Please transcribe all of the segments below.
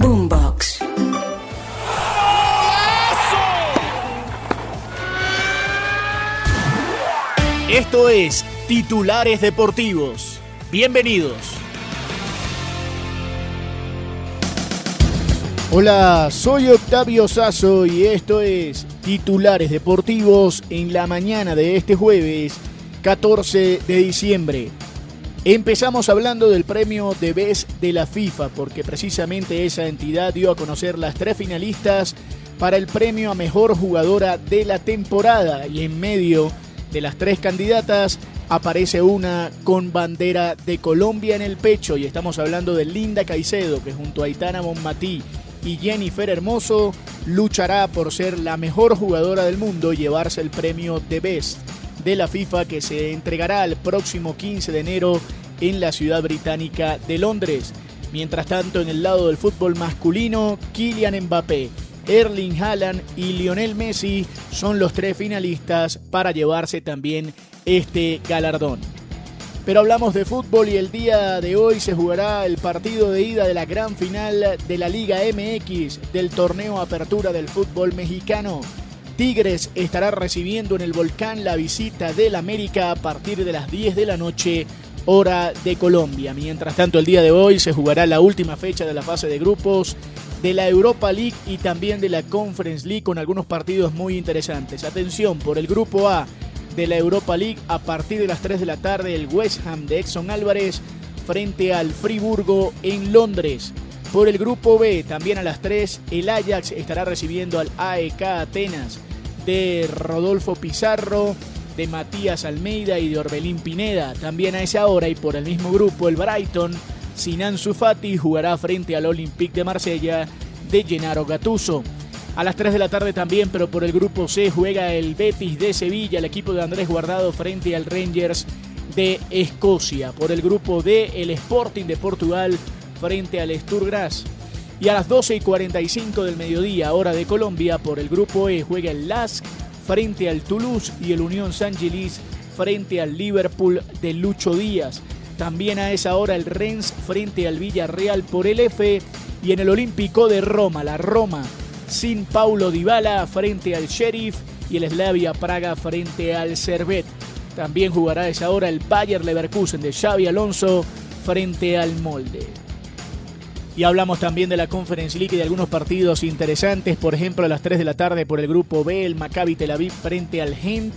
Boombox. Esto es Titulares Deportivos. Bienvenidos. Hola, soy Octavio Sazo y esto es Titulares Deportivos en la mañana de este jueves 14 de diciembre. Empezamos hablando del premio de Best de la FIFA porque precisamente esa entidad dio a conocer las tres finalistas para el premio a mejor jugadora de la temporada. Y en medio de las tres candidatas aparece una con bandera de Colombia en el pecho. Y estamos hablando de Linda Caicedo que junto a Aitana Monmatí y Jennifer Hermoso luchará por ser la mejor jugadora del mundo y llevarse el premio de Best de la FIFA que se entregará el próximo 15 de enero en la ciudad británica de Londres. Mientras tanto, en el lado del fútbol masculino, Kylian Mbappé, Erling Haaland y Lionel Messi son los tres finalistas para llevarse también este galardón. Pero hablamos de fútbol y el día de hoy se jugará el partido de ida de la gran final de la Liga MX del torneo Apertura del fútbol mexicano. Tigres estará recibiendo en el volcán la visita del América a partir de las 10 de la noche, hora de Colombia. Mientras tanto, el día de hoy se jugará la última fecha de la fase de grupos de la Europa League y también de la Conference League con algunos partidos muy interesantes. Atención, por el grupo A de la Europa League, a partir de las 3 de la tarde, el West Ham de Exxon Álvarez frente al Friburgo en Londres. Por el grupo B, también a las 3, el Ajax estará recibiendo al AEK Atenas de Rodolfo Pizarro, de Matías Almeida y de Orbelín Pineda. También a esa hora y por el mismo grupo, el Brighton, Sinan Sufati jugará frente al Olympique de Marsella de Gennaro Gattuso. A las 3 de la tarde también, pero por el grupo C juega el Betis de Sevilla, el equipo de Andrés Guardado frente al Rangers de Escocia. Por el grupo D, el Sporting de Portugal frente al Sturgras. Y a las 12 y 45 del mediodía, hora de Colombia, por el grupo E juega el LASK frente al Toulouse y el Unión San Gilis frente al Liverpool de Lucho Díaz. También a esa hora el Rennes frente al Villarreal por el F y en el Olímpico de Roma, la Roma sin Paulo Dybala frente al Sheriff y el Slavia Praga frente al Servet. También jugará a esa hora el Bayer Leverkusen de Xavi Alonso frente al Molde. Y hablamos también de la Conference League y de algunos partidos interesantes. Por ejemplo, a las 3 de la tarde por el grupo B, el Maccabi Tel Aviv frente al Gent.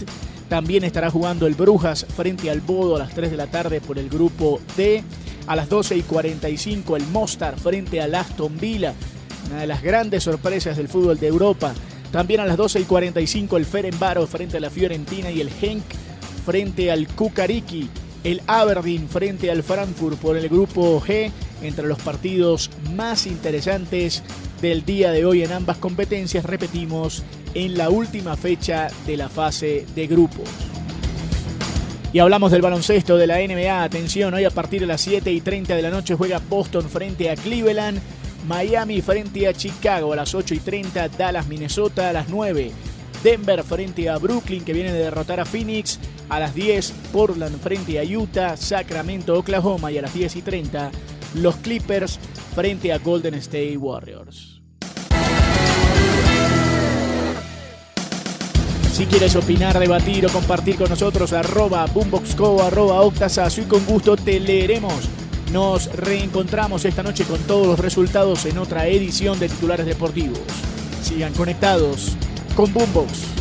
También estará jugando el Brujas frente al Bodo a las 3 de la tarde por el grupo D. A las 12 y 45 el Mostar frente al Aston Villa. Una de las grandes sorpresas del fútbol de Europa. También a las 12 y 45 el Ferenbaro frente a la Fiorentina y el Henk frente al Kukariki. El Aberdeen frente al Frankfurt por el grupo G entre los partidos más interesantes del día de hoy en ambas competencias, repetimos, en la última fecha de la fase de grupos. Y hablamos del baloncesto de la NBA. Atención, hoy a partir de las 7 y 30 de la noche juega Boston frente a Cleveland, Miami frente a Chicago a las 8 y 30, Dallas, Minnesota a las 9. Denver frente a Brooklyn que viene de derrotar a Phoenix a las 10, Portland frente a Utah, Sacramento, Oklahoma y a las 10 y 30 los Clippers frente a Golden State Warriors. Si quieres opinar, debatir o compartir con nosotros, arroba boomboxco, arroba octasazo y con gusto te leeremos. Nos reencontramos esta noche con todos los resultados en otra edición de Titulares Deportivos. Sigan conectados con Boombox.